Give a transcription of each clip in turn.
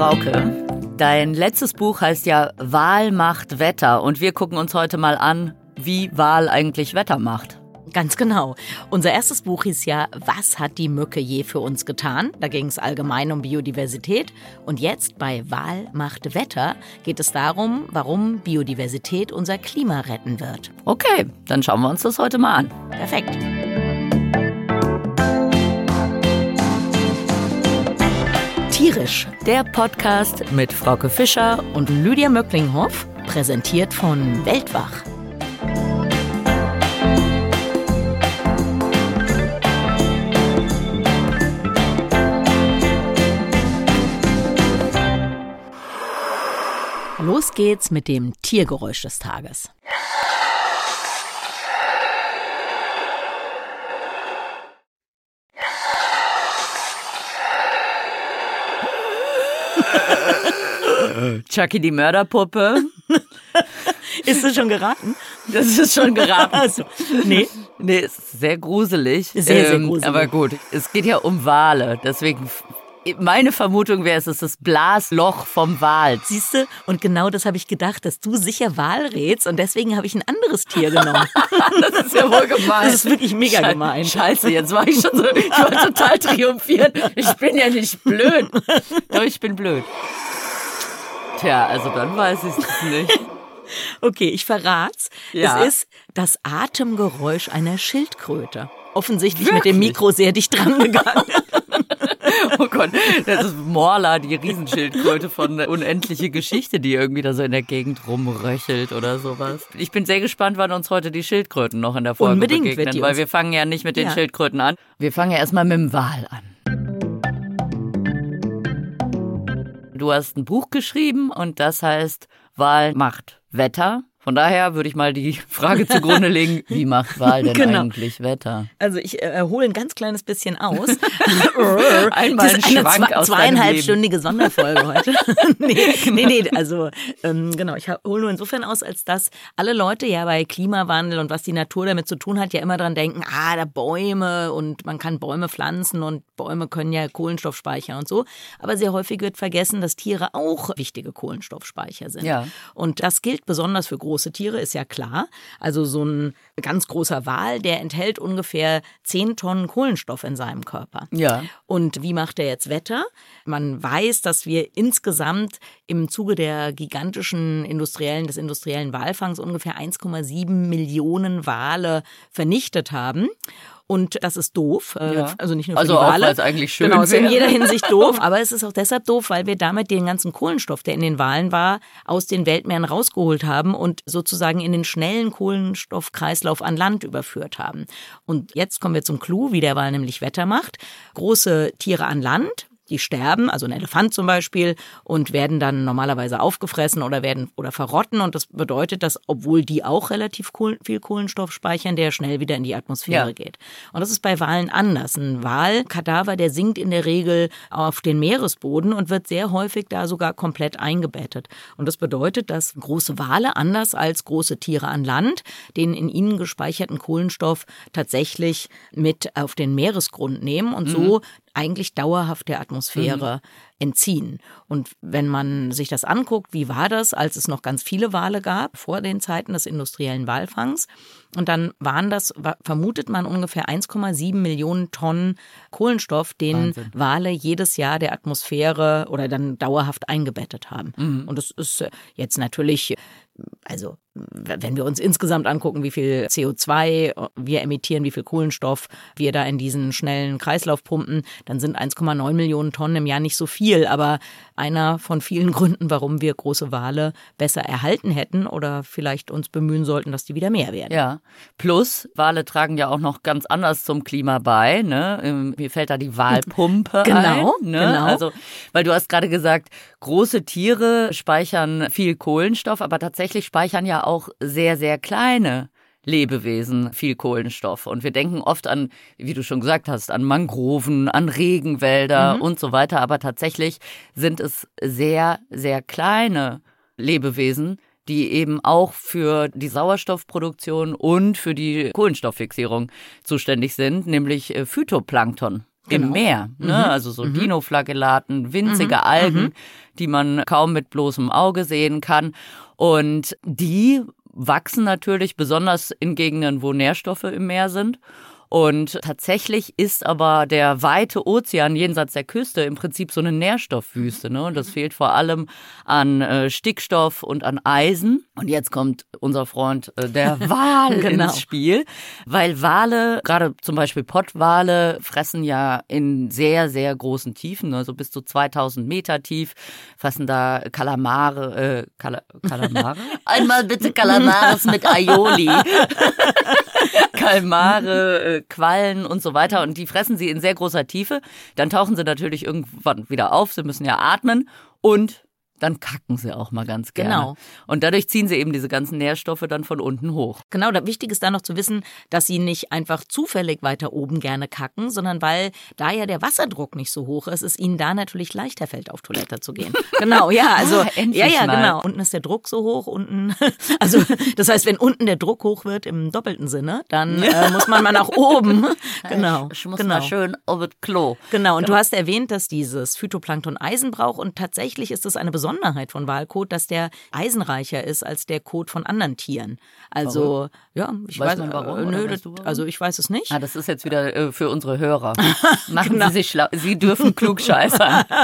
Frauke, dein letztes Buch heißt ja Wahl macht Wetter und wir gucken uns heute mal an, wie Wahl eigentlich Wetter macht. Ganz genau. Unser erstes Buch hieß ja Was hat die Mücke je für uns getan? Da ging es allgemein um Biodiversität. Und jetzt bei Wahl macht Wetter geht es darum, warum Biodiversität unser Klima retten wird. Okay, dann schauen wir uns das heute mal an. Perfekt. Tierisch, der Podcast mit Frauke Fischer und Lydia Möcklinghoff, präsentiert von Weltwach. Los geht's mit dem Tiergeräusch des Tages. Chucky die Mörderpuppe. Ist das schon geraten? Das ist schon geraten. Also, nee. Nee, ist sehr gruselig. Sehr, sehr gruselig. aber gut, es geht ja um Wale. Deswegen, meine Vermutung wäre, es ist das Blasloch vom Wal. Siehst du? Und genau das habe ich gedacht, dass du sicher Wal rätst und deswegen habe ich ein anderes Tier genommen. das ist ja wohl gemein. Das ist wirklich mega Sche- gemein. Scheiße, jetzt war ich schon so, ich war total triumphieren. Ich bin ja nicht blöd. Doch, ich bin blöd. Tja, also dann weiß ich es nicht. Okay, ich verrat's. Ja. Es ist das Atemgeräusch einer Schildkröte. Offensichtlich mit dem Wirklich? Mikro sehr dicht dran gegangen. Oh Gott, das ist Morla, die Riesenschildkröte von Unendliche Geschichte, die irgendwie da so in der Gegend rumröchelt oder sowas. Ich bin sehr gespannt, wann uns heute die Schildkröten noch in der Folge Unbedingt begegnen, weil wir fangen ja nicht mit den Ja. Schildkröten an. Wir fangen ja erstmal mit dem Wal an. Du hast ein Buch geschrieben und das heißt Wahl macht Wetter. Von daher würde ich mal die Frage zugrunde legen, wie macht Wahl denn Genau. eigentlich Wetter? Also ich äh, hole ein ganz kleines bisschen aus. Einmal das ein ist eine Schwank zwei, aus zweieinhalbstündige Sonderfolge heute. nee, nee, nee, also ähm, genau, ich hole nur insofern aus, als dass alle Leute ja bei Klimawandel und was die Natur damit zu tun hat, ja immer dran denken, ah, da Bäume und man kann Bäume pflanzen und Bäume können ja Kohlenstoff speichern und so. Aber sehr häufig wird vergessen, dass Tiere auch wichtige Kohlenstoffspeicher sind. Ja. Und das gilt besonders für große Tiere, ist ja klar. Also so ein ganz großer Wal, der enthält ungefähr 10 Tonnen Kohlenstoff in seinem Körper. Ja. Und wie macht er jetzt Wetter? Man weiß, dass wir insgesamt im Zuge der gigantischen industriellen, des industriellen Walfangs ungefähr 1,7 Millionen Wale vernichtet haben. Und das ist doof. Äh, Ja. Also nicht nur für Also die Wale. es eigentlich schön Genau, ist in jeder Hinsicht doof. Aber es ist auch deshalb doof, weil wir damit den ganzen Kohlenstoff, der in den Walen war, aus den Weltmeeren rausgeholt haben und sozusagen in den schnellen Kohlenstoffkreislauf an Land überführt haben. Und jetzt kommen wir zum Clou, wie der Wal nämlich Wetter macht. Große Tiere an Land, die sterben, also ein Elefant zum Beispiel, und werden dann normalerweise aufgefressen oder werden oder verrotten. Und das bedeutet, dass, obwohl die auch relativ viel Kohlenstoff speichern, der schnell wieder in die Atmosphäre Ja. geht. Und das ist bei Walen anders. Ein Walkadaver, der sinkt in der Regel auf den Meeresboden und wird sehr häufig da sogar komplett eingebettet. Und das bedeutet, dass große Wale, anders als große Tiere an Land, den in ihnen gespeicherten Kohlenstoff tatsächlich mit auf den Meeresgrund nehmen und so eigentlich dauerhaft der Atmosphäre entziehen. Und wenn man sich das anguckt, wie war das, als es noch ganz viele Wale gab, vor den Zeiten des industriellen Walfangs, und dann waren das, vermutet man ungefähr 1,7 Millionen Tonnen Kohlenstoff, den Wahnsinn. Wale jedes Jahr der Atmosphäre oder dann dauerhaft eingebettet haben. Und das ist äh, jetzt natürlich, also wenn wir uns insgesamt angucken, wie viel CO2 wir emittieren, wie viel Kohlenstoff wir da in diesen schnellen Kreislauf pumpen, dann sind 1,9 Millionen Tonnen im Jahr nicht so viel. Aber einer von vielen Gründen, warum wir große Wale besser erhalten hätten oder vielleicht uns bemühen sollten, dass die wieder mehr werden. Ja, plus Wale tragen ja auch noch ganz anders zum Klima bei. Ne? Ähm, Mir fällt da die Walpumpe Genau, ein. Ne? genau. Also, weil du hast gerade gesagt, große Tiere speichern viel Kohlenstoff, aber tatsächlich speichern ja auch sehr, sehr kleine Lebewesen viel Kohlenstoff. Und wir denken oft an, wie du schon gesagt hast, an Mangroven, an Regenwälder Mhm. und so weiter. Aber tatsächlich sind es sehr, sehr kleine Lebewesen, die eben auch für die Sauerstoffproduktion und für die Kohlenstofffixierung zuständig sind, nämlich äh, Phytoplankton. im Genau. Meer. Ne? Mhm. Also so Dinoflagellaten, winzige Algen, die man kaum mit bloßem Auge sehen kann. Und die wachsen natürlich besonders in Gegenden, wo Nährstoffe im Meer sind. Und tatsächlich ist aber der weite Ozean jenseits der Küste im Prinzip so eine Nährstoffwüste. Ne? Und das fehlt vor allem an äh, Stickstoff und an Eisen. Und jetzt kommt unser Freund äh, der Wal Genau. ins Spiel, weil Wale, gerade zum Beispiel Pottwale, fressen ja in sehr, sehr großen Tiefen, also bis zu 2000 Meter tief, fressen da Kalamare, äh, Kala Kalamare? Einmal bitte Kalamares mit Aioli. Kalmare, äh, Quallen und so weiter. Und die fressen sie in sehr großer Tiefe. Dann tauchen sie natürlich irgendwann wieder auf. Sie müssen ja atmen. Und dann kacken sie auch mal ganz gerne. Genau. Und dadurch ziehen sie eben diese ganzen Nährstoffe dann von unten hoch. Genau, da wichtig ist da noch zu wissen, dass sie nicht einfach zufällig weiter oben gerne kacken, sondern weil da ja der Wasserdruck nicht so hoch ist, es ihnen da natürlich leichter fällt, auf Toilette zu gehen. Genau, ja, also Ah, ja, ja, mal. genau. Unten ist der Druck so hoch, unten, also das heißt, wenn unten der Druck hoch wird im doppelten Sinne, dann äh, muss man mal nach oben. Genau, Ich muss genau. mal schön auf das Klo. Genau, und du hast erwähnt, dass dieses Phytoplankton Eisen braucht und tatsächlich ist es eine Besonderheit von Walkot, dass der eisenreicher ist als der Kot von anderen Tieren. Also, ja, ich Weiß weiß, man warum, äh, Nö, das, warum? also ich weiß es nicht. Ah, das ist jetzt wieder äh, für unsere Hörer. Machen Genau. Sie sich schlau. Sie dürfen klugscheißern.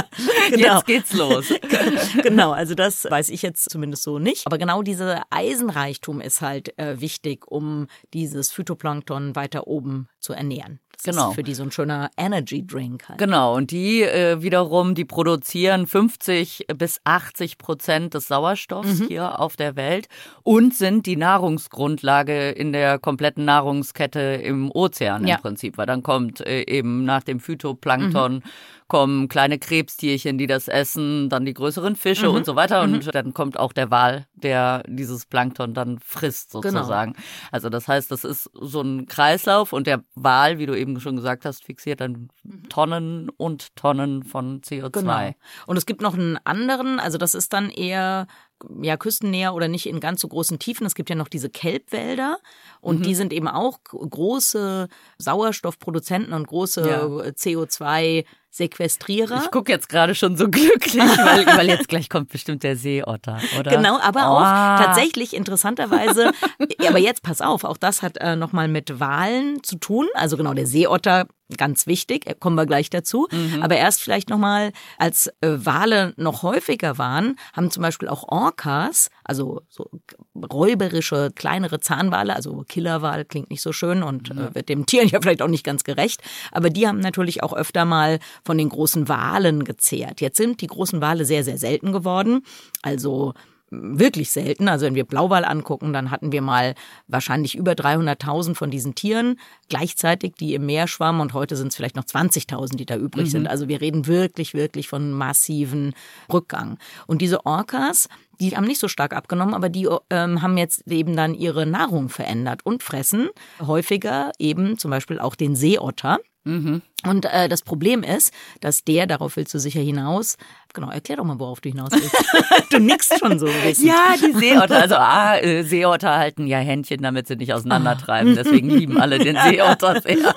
Genau. Jetzt geht's los. genau, also das weiß ich jetzt zumindest so nicht. Aber genau dieser Eisenreichtum ist halt äh, wichtig, um dieses Phytoplankton weiter oben zu ernähren. Genau. ist für die so ein schöner Energy Drink halt. Genau, und die äh, wiederum, die produzieren 50 bis 80 Prozent des Sauerstoffs Mhm. hier auf der Welt und sind die Nahrungsgrundlage in der kompletten Nahrungskette im Ozean Ja. im Prinzip, weil dann kommt äh, eben nach dem Mhm. Kommen kleine Krebstierchen, die das essen, dann die größeren Fische Mhm. und so weiter und dann kommt auch der Wal, der dieses Plankton dann frisst Genau. sozusagen. Also das heißt, das ist so ein Kreislauf und der Wal, wie du eben schon gesagt hast, fixiert dann Tonnen und Tonnen von CO2. Genau. Und es gibt noch einen anderen, also das ist dann eher ja küstennäher oder nicht in ganz so großen Tiefen. Es gibt ja noch diese Kelbwälder und die sind eben auch große Sauerstoffproduzenten und große Ja. CO2 Sequestrierer. Ich gucke jetzt gerade schon so glücklich, weil, weil jetzt gleich kommt bestimmt der Seeotter, oder? Genau, aber auch Ah. tatsächlich interessanterweise, ja, aber jetzt pass auf, auch das hat äh, nochmal mit Wahlen zu tun. Also genau, der Seeotter, ganz wichtig, äh, kommen wir gleich dazu. Mhm. Aber erst vielleicht nochmal, als äh, Wale noch häufiger waren, haben zum Beispiel auch Orcas, also so räuberische, kleinere Zahnwale, also Killerwal klingt nicht so schön und äh, wird dem Tier ja vielleicht auch nicht ganz gerecht, aber die haben natürlich auch öfter mal von den großen Walen gezehrt. Jetzt sind die großen Wale sehr, sehr selten geworden. Also wirklich selten. Also wenn wir Blauwal angucken, dann hatten wir mal wahrscheinlich über 300.000 von diesen Tieren gleichzeitig, die im Meer schwammen und heute sind es vielleicht noch 20.000, die da übrig sind. Also wir reden wirklich, wirklich von massiven Rückgang. Und diese Orcas, die haben nicht so stark abgenommen, aber die ähm, haben jetzt eben dann ihre Nahrung verändert und fressen häufiger eben zum Beispiel auch den Seeotter. Und äh, das Problem ist, dass der, darauf willst du sicher hinaus, genau, erklär doch mal, worauf du hinaus willst. du nickst schon so ein bisschen. Ja, die Seeotter. Also A, äh, Seeotter halten ja Händchen, damit sie nicht auseinandertreiben. Deswegen lieben alle den Seeotter sehr.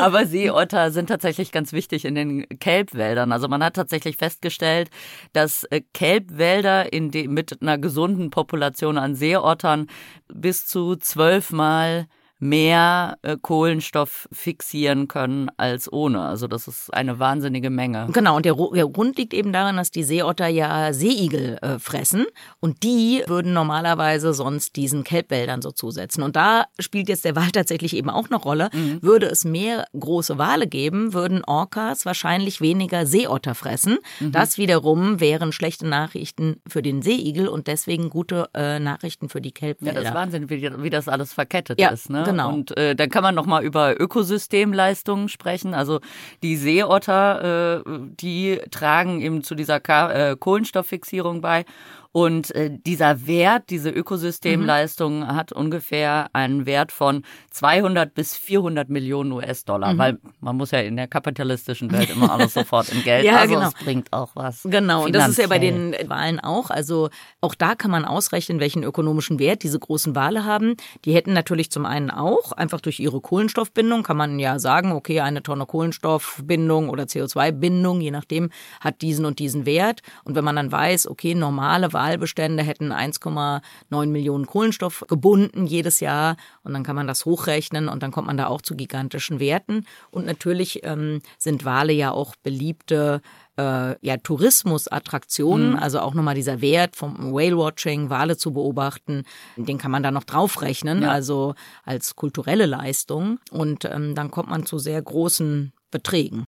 Aber Seeotter sind tatsächlich ganz wichtig in den Kelbwäldern. Also man hat tatsächlich festgestellt, dass äh, Kelbwälder in de mit einer gesunden Population an Seeottern bis zu zwölfmal mehr äh, Kohlenstoff fixieren können als ohne. Also das ist eine wahnsinnige Menge. Genau, und der, der Grund liegt eben daran, dass die Seeotter ja Seeigel äh, fressen und die würden normalerweise sonst diesen Kelbwäldern so zusetzen. Und da spielt jetzt der Wal tatsächlich eben auch eine Rolle. Würde es mehr große Wale geben, würden Orcas wahrscheinlich weniger Seeotter fressen. Das wiederum wären schlechte Nachrichten für den Seeigel und deswegen gute äh, Nachrichten für die Ja, Kelbwälder. das ist Wahnsinn, wie, wie das alles verkettet Ja, ist. Ne? Genau. Und äh, dann kann man noch mal über Ökosystemleistungen sprechen. Also die Seeotter, äh, die tragen eben zu dieser Ka äh, Kohlenstofffixierung bei. Und äh, dieser Wert, diese Ökosystemleistung mhm. hat ungefähr einen Wert von 200 bis 400 Millionen US-Dollar, mhm. weil man muss ja in der kapitalistischen Welt immer alles sofort in Geld. ja, also genau. es bringt auch was. Genau, und das ist ja bei den Wahlen auch. Also auch da kann man ausrechnen, welchen ökonomischen Wert diese großen Wale haben. Die hätten natürlich zum einen auch, einfach durch ihre Kohlenstoffbindung, kann man ja sagen, okay, eine Tonne Kohlenstoffbindung oder CO2-Bindung, je nachdem, hat diesen und diesen Wert. Und wenn man dann weiß, okay, normale Walbestände hätten 1,9 Millionen Kohlenstoff gebunden jedes Jahr und dann kann man das hochrechnen und dann kommt man da auch zu gigantischen Werten. Und natürlich ähm, sind Wale ja auch beliebte äh, ja, Tourismusattraktionen, mhm. also auch nochmal dieser Wert vom Whale-Watching, Wale zu beobachten, den kann man da noch draufrechnen, ja. also als kulturelle Leistung. Und ähm, dann kommt man zu sehr großen Beträgen.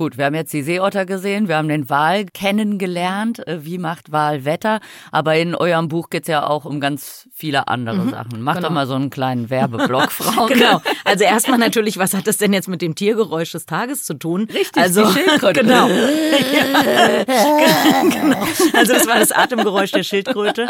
Gut, wir haben jetzt die Seeotter gesehen, wir haben den Wal kennengelernt, äh, wie macht Wal Wetter, aber in eurem Buch geht's ja auch um ganz viele andere mhm, Sachen. Macht genau. doch mal so einen kleinen Werbeblock, Frau. genau. Also erstmal natürlich, was hat das denn jetzt mit dem Tiergeräusch des Tages zu tun? Richtig, also, Schildkröte. Genau. genau. Also das war das Atemgeräusch der Schildkröte.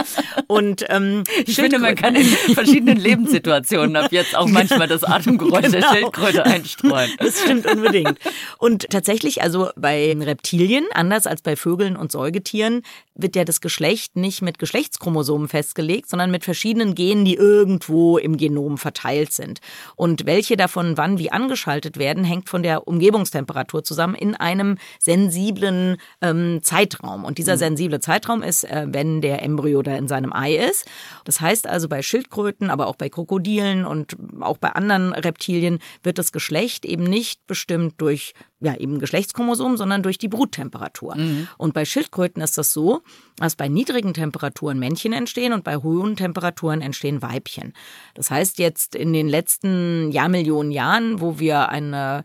Und ähm, ich finde, man kann in verschiedenen Lebenssituationen ab jetzt auch manchmal das Atemgeräusch genau. der Schildkröte einstreuen. Das stimmt unbedingt. Und tatsächlich tatsächlich, also bei Reptilien, anders als bei Vögeln und Säugetieren, wird ja das Geschlecht nicht mit Geschlechtschromosomen festgelegt, sondern mit verschiedenen Genen, die irgendwo im Genom verteilt sind. Und welche davon wann wie angeschaltet werden, hängt von der Umgebungstemperatur zusammen in einem sensiblen ähm, Zeitraum. Und dieser mhm. sensible Zeitraum ist, äh, wenn der Embryo da in seinem Ei ist. Das heißt also bei Schildkröten, aber auch bei Krokodilen und auch bei anderen Reptilien wird das Geschlecht eben nicht bestimmt durch ja, eben Geschlechtschromosom, sondern durch die Bruttemperatur. Mhm. Und bei Schildkröten ist das so, dass bei niedrigen Temperaturen Männchen entstehen und bei hohen Temperaturen entstehen Weibchen. Das heißt jetzt in den letzten Jahrmillionen Jahren, wo wir eine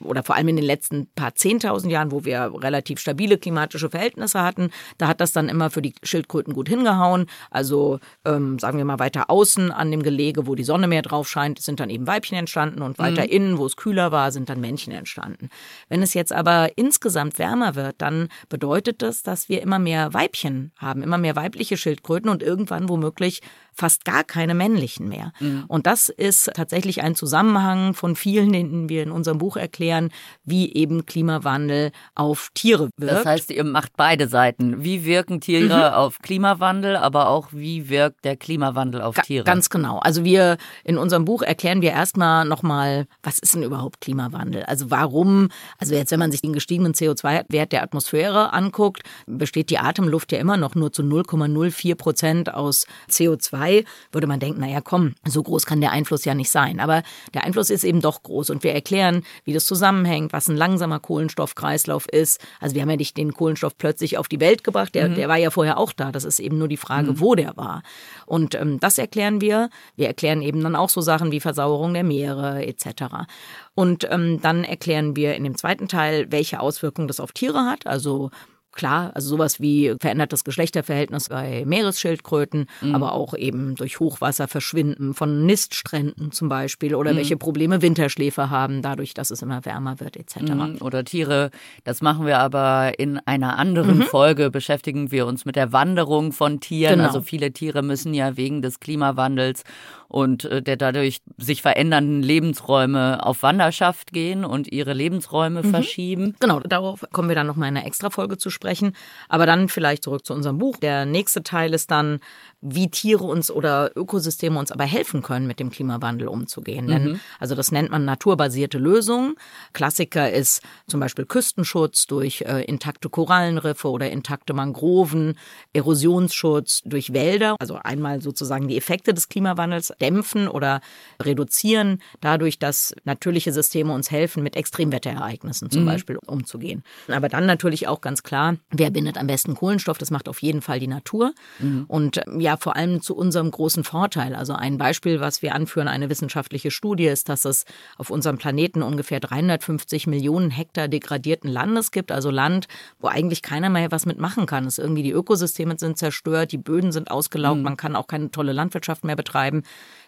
oder vor allem in den letzten paar zehntausend Jahren, wo wir relativ stabile klimatische Verhältnisse hatten, da hat das dann immer für die Schildkröten gut hingehauen. Also ähm, sagen wir mal weiter außen an dem Gelege, wo die Sonne mehr drauf scheint, sind dann eben Weibchen entstanden und weiter mhm. innen, wo es kühler war, sind dann Männchen entstanden. Wenn es jetzt aber insgesamt wärmer wird, dann bedeutet das, dass wir immer mehr Weibchen haben, immer mehr weibliche Schildkröten und irgendwann womöglich fast gar keine männlichen mehr. Mhm. Und das ist tatsächlich ein Zusammenhang von vielen, den wir in unserem Buch erklären, wie eben Klimawandel auf Tiere wirkt. Das heißt, ihr macht beide Seiten. Wie wirken Tiere mhm. auf Klimawandel, aber auch wie wirkt der Klimawandel auf Tiere? Ganz genau. Also wir in unserem Buch erklären wir erstmal nochmal, was ist denn überhaupt Klimawandel? Also warum, also jetzt wenn man sich den gestiegenen CO2-Wert der Atmosphäre anguckt, besteht die Atemluft ja immer noch nur zu 0,04 Prozent aus CO2 2 würde man denken, naja, komm, so groß kann der Einfluss ja nicht sein. Aber der Einfluss ist eben doch groß und wir erklären, wie das zusammenhängt, was ein langsamer Kohlenstoffkreislauf ist. Also wir haben ja nicht den Kohlenstoff plötzlich auf die Welt gebracht, der, mhm. der war ja vorher auch da. Das ist eben nur die Frage, mhm. wo der war. Und ähm, das erklären wir. Wir erklären eben dann auch so Sachen wie Versauerung der Meere etc. Und ähm, dann erklären wir in dem zweiten Teil, welche Auswirkungen das auf Tiere hat. Also Klar, also sowas wie verändertes Geschlechterverhältnis bei Meeresschildkröten, mhm. aber auch eben durch Hochwasserverschwinden von Niststränden zum Beispiel oder mhm. welche Probleme Winterschläfer haben, dadurch, dass es immer wärmer wird etc. Mhm. Oder Tiere, das machen wir aber in einer anderen mhm. Folge, beschäftigen wir uns mit der Wanderung von Tieren. Genau. Also viele Tiere müssen ja wegen des Klimawandels und äh, der dadurch sich verändernden Lebensräume auf Wanderschaft gehen und ihre Lebensräume mhm. verschieben. Genau, darauf kommen wir dann noch mal in einer Extra-Folge zu sprechen. Aber dann vielleicht zurück zu unserem Buch. Der nächste Teil ist dann, wie Tiere uns oder Ökosysteme uns aber helfen können, mit dem Klimawandel umzugehen. Mhm. Denn, also das nennt man naturbasierte Lösungen. Klassiker ist zum Beispiel Küstenschutz durch äh, intakte Korallenriffe oder intakte Mangroven, Erosionsschutz durch Wälder. Also einmal sozusagen die Effekte des Klimawandels dämpfen oder reduzieren, dadurch, dass natürliche Systeme uns helfen, mit Extremwetterereignissen zum mhm. Beispiel umzugehen. Aber dann natürlich auch ganz klar, wer bindet am besten Kohlenstoff? Das macht auf jeden Fall die Natur. Mhm. Und ja, vor allem zu unserem großen Vorteil. Also ein Beispiel, was wir anführen, eine wissenschaftliche Studie ist, dass es auf unserem Planeten ungefähr 350 Millionen Hektar degradierten Landes gibt, also Land, wo eigentlich keiner mehr was mitmachen kann. Es irgendwie die Ökosysteme sind zerstört, die Böden sind ausgelaugt, mhm. man kann auch keine tolle Landwirtschaft mehr betreiben.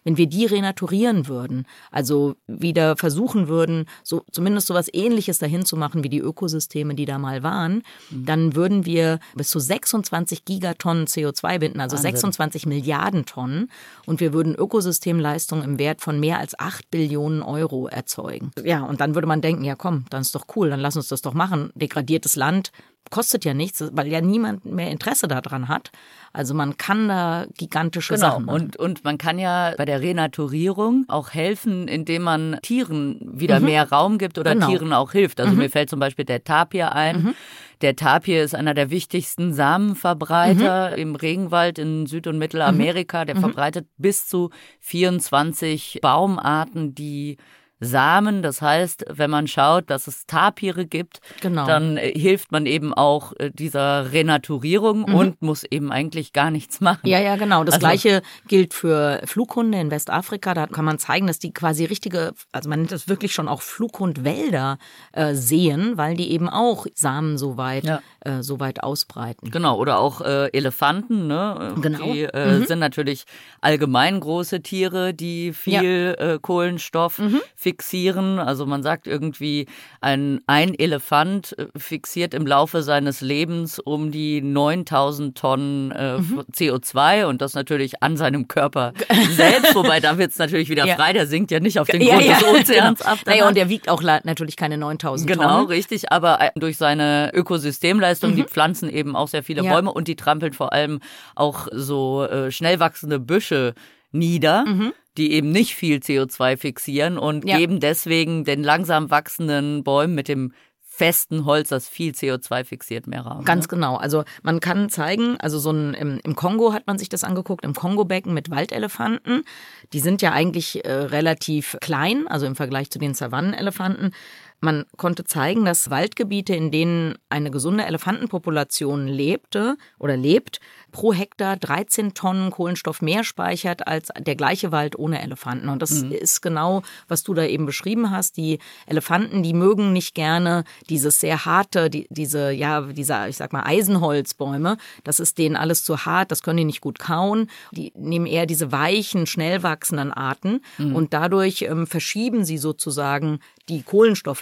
wenn wir die renaturieren würden, also wieder versuchen würden, so zumindest so was ähnliches dahin zu machen wie die Ökosysteme, die da mal waren, mhm. dann würden wir bis zu 26 Gigatonnen CO2 binden, also Wahnsinn. 26 Milliarden Tonnen und wir würden Ökosystemleistungen im Wert von mehr als 8 Billionen Euro erzeugen. Ja, und dann würde man denken, ja komm, dann ist doch cool, dann lass uns das doch machen. Degradiertes Land kostet ja nichts, weil ja niemand mehr Interesse daran hat. Also man kann da gigantische genau. Sachen machen. Und, und man kann ja bei der Renaturierung auch helfen, indem man Tieren wieder mhm. mehr Raum gibt oder genau. Tieren auch hilft. Also mhm. mir fällt zum Beispiel der Tapir ein. Mhm. Der Tapir ist einer der wichtigsten Samenverbreiter mhm. im Regenwald in Süd- und Mittelamerika. Der mhm. verbreitet bis zu 24 Baumarten, die Samen. Das heißt, wenn man schaut, dass es Tapire gibt, genau. dann äh, hilft man eben auch äh, dieser Renaturierung mhm. und muss eben eigentlich gar nichts machen. Ja, ja, genau. Das also, gleiche gilt für Flughunde in Westafrika. Da kann man zeigen, dass die quasi richtige, also man nennt das wirklich schon auch Flughundwälder äh, sehen, weil die eben auch Samen so weit, ja. äh, so weit ausbreiten. Genau, oder auch äh, Elefanten, ne? Genau. Die äh, mhm. sind natürlich allgemein große Tiere, die viel ja. äh, Kohlenstoff mhm fixieren. Also man sagt irgendwie, ein, ein Elefant äh, fixiert im Laufe seines Lebens um die 9000 Tonnen äh, mhm. CO2 und das natürlich an seinem Körper selbst. Wobei da wird es natürlich wieder ja. frei, der sinkt ja nicht auf den Grund ja, des Ozeans genau. ab. Naja, und er wiegt auch natürlich keine 9000 genau, Tonnen. Genau, richtig. Aber äh, durch seine Ökosystemleistung, mhm. die pflanzen eben auch sehr viele Bäume und die trampeln vor allem auch so äh, schnell wachsende Büsche nieder. Mhm die eben nicht viel CO2 fixieren und ja. geben deswegen den langsam wachsenden Bäumen mit dem festen Holz, das viel CO2 fixiert, mehr Raum. Ganz ne? genau. Also man kann zeigen, also so ein im, im, Kongo hat man sich das angeguckt, im Kongo-Becken mit Waldelefanten. Die sind ja eigentlich äh, relativ klein, also im Vergleich zu den Savannenelefanten. Man konnte zeigen, dass Waldgebiete, in denen eine gesunde Elefantenpopulation lebte oder lebt, pro Hektar 13 Tonnen Kohlenstoff mehr speichert als der gleiche Wald ohne Elefanten. Und das mhm. ist genau, was du da eben beschrieben hast. Die Elefanten, die mögen nicht gerne dieses sehr harte, die, diese, ja, dieser, ich sag mal, Eisenholzbäume. Das ist denen alles zu hart, das können die nicht gut kauen. Die nehmen eher diese weichen, schnell wachsenden Arten mhm. und dadurch ähm, verschieben sie sozusagen die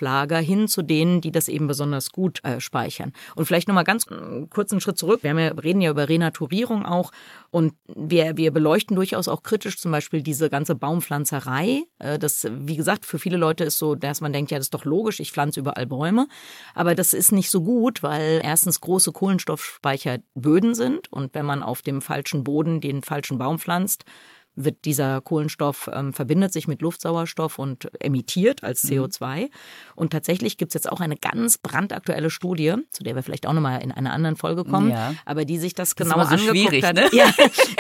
Kohlenstofflager hin zu denen, die das eben besonders gut äh, speichern. Und vielleicht nochmal ganz äh, kurz einen Schritt zurück. Wir ja, reden ja über Renaturierung auch und wir, wir beleuchten durchaus auch kritisch zum Beispiel diese ganze Baumpflanzerei. Äh, das, wie gesagt, für viele Leute ist so, dass man denkt, ja, das ist doch logisch, ich pflanze überall Bäume. Aber das ist nicht so gut, weil erstens große Kohlenstoffspeicher Böden sind und wenn man auf dem falschen Boden den falschen Baum pflanzt, wird dieser Kohlenstoff ähm, verbindet sich mit Luftsauerstoff und emittiert als CO2. Mhm. Und tatsächlich gibt es jetzt auch eine ganz brandaktuelle Studie, zu der wir vielleicht auch nochmal in einer anderen Folge kommen, ja. aber die sich das, das genau so angeguckt hat. Ne? Ja,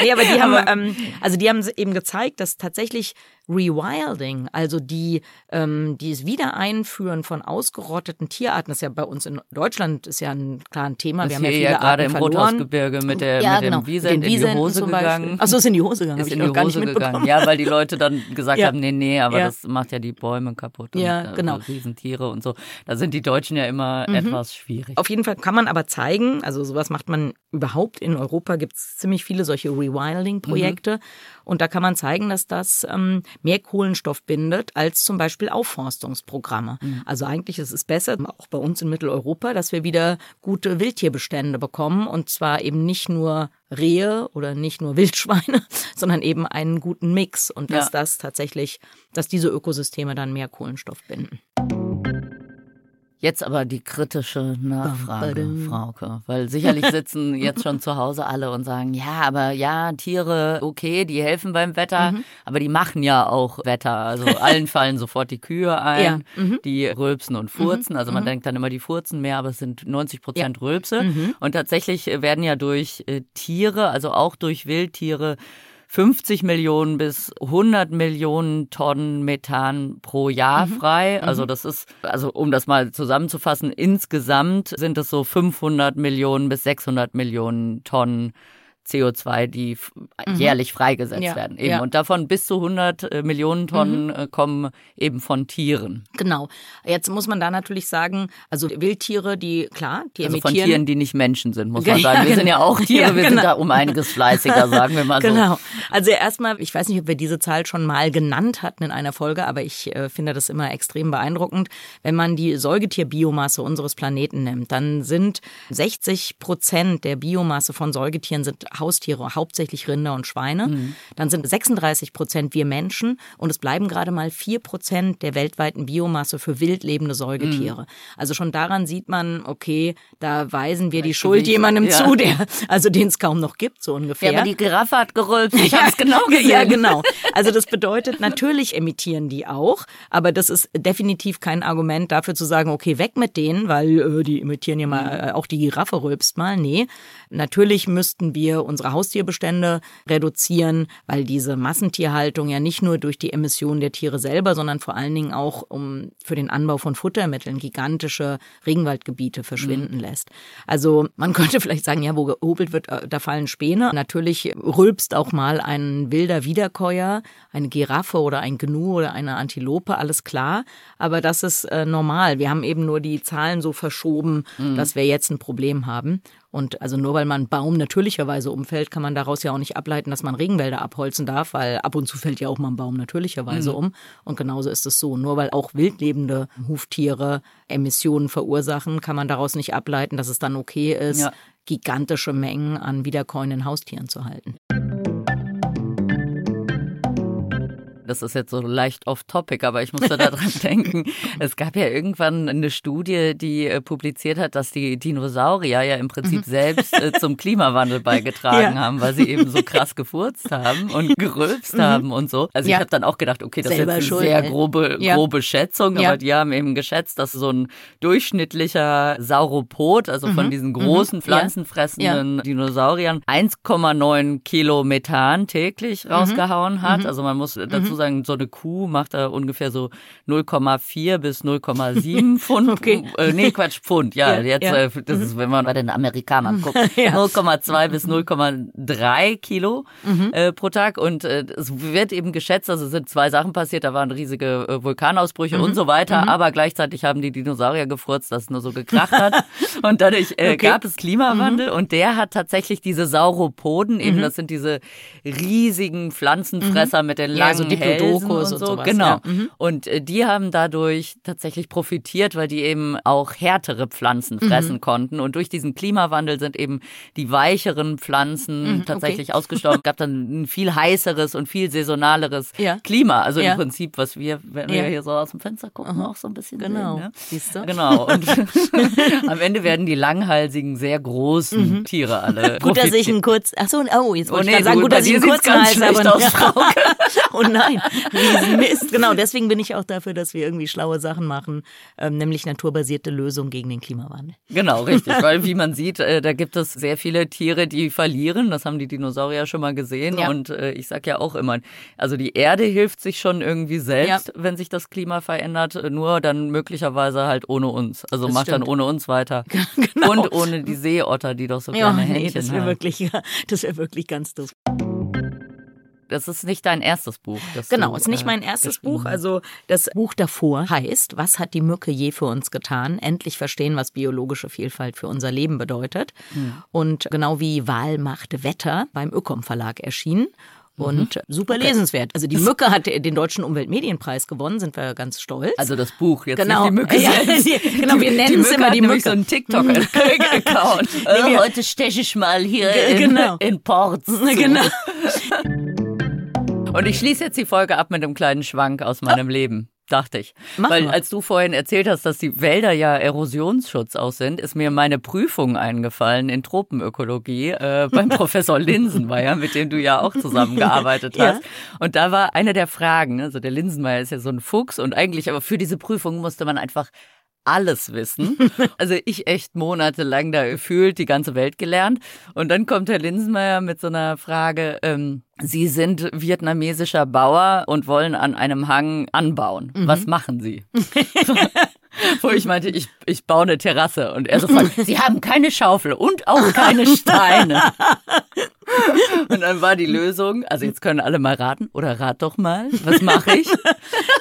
nee, aber die haben, ähm, also die haben eben gezeigt, dass tatsächlich Rewilding, also die, ähm, dieses Wiedereinführen von ausgerotteten Tierarten, das ist ja bei uns in Deutschland ist ja ein klares Thema. Das wir haben ja viele ja gerade Arten im Rothausgebirge mit, der, ja, mit genau. dem Wiesent in die Hose gegangen. Achso, ist in die Hose gegangen. Ist in die Hose gegangen. Ja, weil die Leute dann gesagt ja. haben, nee, nee, aber das macht ja die Bäume kaputt. Ja, und, äh, genau. Riesentiere und so. Da sind die Deutschen ja immer mhm. etwas schwierig. Auf jeden Fall kann man aber zeigen, also sowas macht man überhaupt in Europa, gibt es ziemlich viele solche Rewilding-Projekte. Mhm. Und da kann man zeigen, dass das ähm, mehr Kohlenstoff bindet als zum Beispiel Aufforstungsprogramme. Mhm. Also eigentlich ist es besser, auch bei uns in Mitteleuropa, dass wir wieder gute Wildtierbestände bekommen. Und zwar eben nicht nur Rehe oder nicht nur Wildschweine, sondern eben einen guten Mix. Und dass ja. das tatsächlich, dass diese Ökosysteme dann mehr Kohlenstoff binden. Jetzt aber die kritische Nachfrage, Frauke, weil sicherlich sitzen jetzt schon zu Hause alle und sagen, ja, aber ja, Tiere, okay, die helfen beim Wetter, mhm. aber die machen ja auch Wetter. Also allen fallen sofort die Kühe ein, ja. mhm. die rülpsen und furzen. Also man mhm. denkt dann immer, die furzen mehr, aber es sind 90 Prozent ja. Rülpse. Mhm. Und tatsächlich werden ja durch äh, Tiere, also auch durch Wildtiere, 50 Millionen bis 100 Millionen Tonnen Methan pro Jahr mhm. frei. Also mhm. das ist, also um das mal zusammenzufassen, insgesamt sind es so 500 Millionen bis 600 Millionen Tonnen CO2, die mhm. jährlich freigesetzt ja, werden. Eben. Ja. Und davon bis zu 100 äh, Millionen Tonnen mhm. Kommen eben von Tieren. Genau. Jetzt muss man da natürlich sagen, also Wildtiere, die, klar, die also emittieren. von Tieren, die nicht Menschen sind, muss man sagen. Wir genau. sind ja auch Tiere, wir genau. sind da um einiges fleißiger, sagen wir mal so. Genau. Also erstmal, ich weiß nicht, ob wir diese Zahl schon mal genannt hatten in einer Folge, aber ich äh, finde das immer extrem beeindruckend. Wenn man die Säugetierbiomasse unseres Planeten nimmt, dann sind 60 Prozent der Biomasse von Säugetieren sind Haustiere, hauptsächlich Rinder und Schweine. Mhm. Dann sind 36 Prozent wir Menschen und es bleiben gerade mal 4 Prozent der weltweiten Biomasse für wildlebende Säugetiere. Mhm. Also schon daran sieht man, okay, da weisen wir die Schuld jemandem ja. zu, der, also den es kaum noch gibt, so ungefähr. Ja, aber die Giraffe hat gerülpst. Ich habe es genau gesehen. Ja, genau. Also das bedeutet, natürlich emittieren die auch, aber das ist definitiv kein Argument dafür zu sagen, okay, weg mit denen, weil äh, die emittieren ja mal, mhm. äh, auch die Giraffe rülpst mal. Nee, natürlich müssten wir unsere Haustierbestände reduzieren, weil diese Massentierhaltung ja nicht nur durch die Emissionen der Tiere selber, sondern vor allen Dingen auch um für den Anbau von Futtermitteln gigantische Regenwaldgebiete verschwinden mhm. lässt. Also man könnte vielleicht sagen, ja, wo gehobelt wird, äh, da fallen Späne. Natürlich rülpst auch mal ein wilder Wiederkäuer, eine Giraffe oder ein Gnu oder eine Antilope, alles klar. Aber das ist äh, normal. Wir haben eben nur die Zahlen so verschoben, mhm. dass wir jetzt ein Problem haben. Und also nur weil man Baum natürlicherweise umfällt, kann man daraus ja auch nicht ableiten, dass man Regenwälder abholzen darf, weil ab und zu fällt ja auch mal ein Baum natürlicherweise mhm. um. Und genauso ist es so. Nur weil auch wildlebende Huftiere Emissionen verursachen, kann man daraus nicht ableiten, dass es dann okay ist, ja. gigantische Mengen an wiederkäuenden Haustieren zu halten. Das ist jetzt so leicht off-topic, aber ich musste daran denken. Es gab ja irgendwann eine Studie, die äh, publiziert hat, dass die Dinosaurier ja im Prinzip mhm. selbst äh, zum Klimawandel beigetragen ja. haben, weil sie eben so krass gefurzt haben und gerülpst mhm. haben und so. Also ja. ich habe dann auch gedacht, okay, das Selber ist jetzt eine sehr grobe, ja. grobe Schätzung, aber die haben eben geschätzt, dass so ein durchschnittlicher Sauropod, also mhm. von diesen großen pflanzenfressenden Dinosauriern, 1,9 Kilo Methan täglich mhm. rausgehauen hat. Mhm. Also man muss dazu sagen, so eine Kuh macht da ungefähr so 0,4 bis 0,7 Pfund. okay. Äh, nee, Quatsch, Pfund. Ja, ja jetzt, ja. Äh, das ist, wenn man bei den Amerikanern guckt, ja. 0,2 bis 0,3 Kilo mhm. äh, pro Tag. Und äh, es wird eben geschätzt, also es sind zwei Sachen passiert, da waren riesige äh, Vulkanausbrüche mhm. und so weiter, mhm. aber gleichzeitig haben die Dinosaurier gefurzt, dass es nur so gekracht hat. und dadurch okay. gab es Klimawandel mhm. und der hat tatsächlich diese Sauropoden, eben mhm. das sind diese riesigen Pflanzenfresser mhm. mit den langen ja, so Diplodocus und, so. Sowas, genau. Ja. Mhm. Und äh, die haben dadurch tatsächlich profitiert, weil die eben auch härtere Pflanzen mhm. fressen mhm. konnten. Und durch diesen Klimawandel sind eben die weicheren Pflanzen mhm, tatsächlich okay. ausgestorben. Es gab dann ein viel heißeres und viel saisonaleres ja. Klima. Also ja. im Prinzip, was wir, wenn wir hier so aus dem Fenster gucken, auch so ein bisschen genau. sehen. Ne? Siehst du? Genau. Und am Ende werden die langhalsigen, sehr großen mhm. Tiere alle. Gut, dass ich einen kurz. Ach so, oh, jetzt wollte oh, nee, ich sagen, gut, dass ich einen kurzen Hals habe. Oh nein, Mist. Genau, deswegen bin ich auch dafür, dass wir irgendwie schlaue Sachen machen, ähm, nämlich naturbasierte Lösungen gegen den Klimawandel. Genau, richtig. Weil wie man sieht, äh, da gibt es sehr viele Tiere, die verlieren. Das haben die Dinosaurier schon mal gesehen. Ja. Und äh, ich sage ja auch immer, also die Erde hilft sich schon irgendwie selbst, ja. wenn sich das Klima verändert, nur dann möglicherweise halt ohne uns. Also das macht stimmt. dann ohne uns weiter. genau. Und ohne die Seeotter, die doch so ja, kleine nee, Händchen das wäre wirklich, das wäre wirklich ganz doof das ist nicht dein erstes Buch. genau, du, ist nicht äh, mein erstes Buch. Also das Buch davor heißt, was hat die Mücke je für uns getan? Endlich verstehen, was biologische Vielfalt für unser Leben bedeutet. Mhm. Und genau wie Wahl macht Wetter beim Ökom Verlag erschienen. Und mhm. super okay. lesenswert. Also die Mücke hat den Deutschen Umweltmedienpreis gewonnen, sind wir ganz stolz. Also das Buch, jetzt genau. nicht die Mücke ja, die, Genau, wir nennen es immer die Mücke. so einen TikTok-Account. äh, heute steche ich mal hier in, genau. in Ports. Genau. Und ich schließe jetzt die Folge ab mit einem kleinen Schwank aus meinem oh. Leben dachte ich. Mach Weil mal. als du vorhin erzählt hast, dass die Wälder ja Erosionsschutz auch sind, ist mir meine Prüfung eingefallen in Tropenökologie äh, beim Professor Linsenmeier, mit dem du ja auch zusammengearbeitet hast. Ja. Und da war eine der Fragen, also der Linsenmeier ist ja so ein Fuchs und eigentlich aber für diese Prüfung musste man einfach alles wissen. Also ich echt monatelang da gefühlt die ganze Welt gelernt. Und dann kommt Herr Linsenmeier mit so einer Frage, ähm, Sie sind vietnamesischer Bauer und wollen an einem Hang anbauen. Mhm. Was machen Sie? Wo ich meinte, ich, ich baue eine Terrasse. Und er sofort, Sie haben keine Schaufel und auch keine Steine. Und dann war die Lösung, also jetzt können alle mal raten, oder rat doch mal, was mache ich?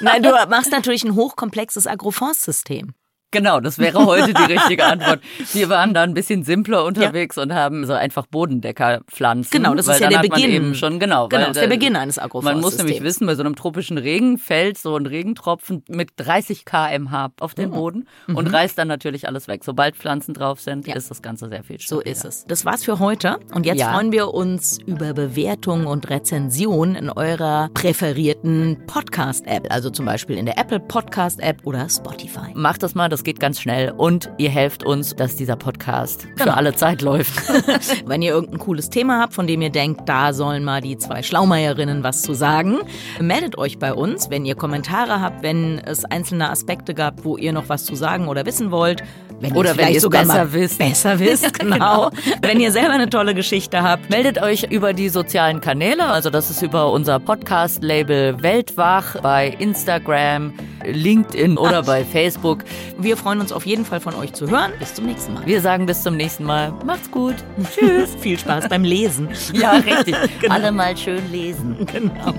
Nein, du machst natürlich ein hochkomplexes Agroforstsystem. Genau, das wäre heute die richtige Antwort. Wir waren da ein bisschen simpler unterwegs ja. und haben so einfach Bodendeckerpflanzen. Genau, das ist ja der Beginn. Eben schon, genau, genau das ist der Beginn eines Agroforstsystems. Man muss nämlich wissen, bei so einem tropischen Regen fällt so ein Regentropfen mit 30 kmh auf den mhm. Boden mhm. und reißt dann natürlich alles weg. Sobald Pflanzen drauf sind, ja. ist das Ganze sehr viel stabiler. So ist es. Das war's für heute und jetzt ja. freuen wir uns über Bewertungen und Rezensionen in eurer präferierten Podcast-App, also zum Beispiel in der Apple Podcast-App oder Spotify. Macht das mal, das geht ganz schnell und ihr helft uns, dass dieser Podcast genau. für alle Zeit läuft. Wenn ihr irgendein cooles Thema habt, von dem ihr denkt, da sollen mal die zwei Schlaumeierinnen was zu sagen, meldet euch bei uns. Wenn ihr Kommentare habt, wenn es einzelne Aspekte gab, wo ihr noch was zu sagen oder wissen wollt, wenn Oder wenn ihr sogar besser wisst. Besser wisst, genau. genau. Wenn ihr selber eine tolle Geschichte habt, meldet euch über die sozialen Kanäle. Also das ist über unser Podcast-Label Weltwach bei Instagram, LinkedIn oder Ach. bei Facebook. Wir freuen uns auf jeden Fall von euch zu hören. Bis zum nächsten Mal. Wir sagen bis zum nächsten Mal. Macht's gut. Tschüss. Viel Spaß beim Lesen. Ja, richtig. genau. Alle mal schön lesen. Genau.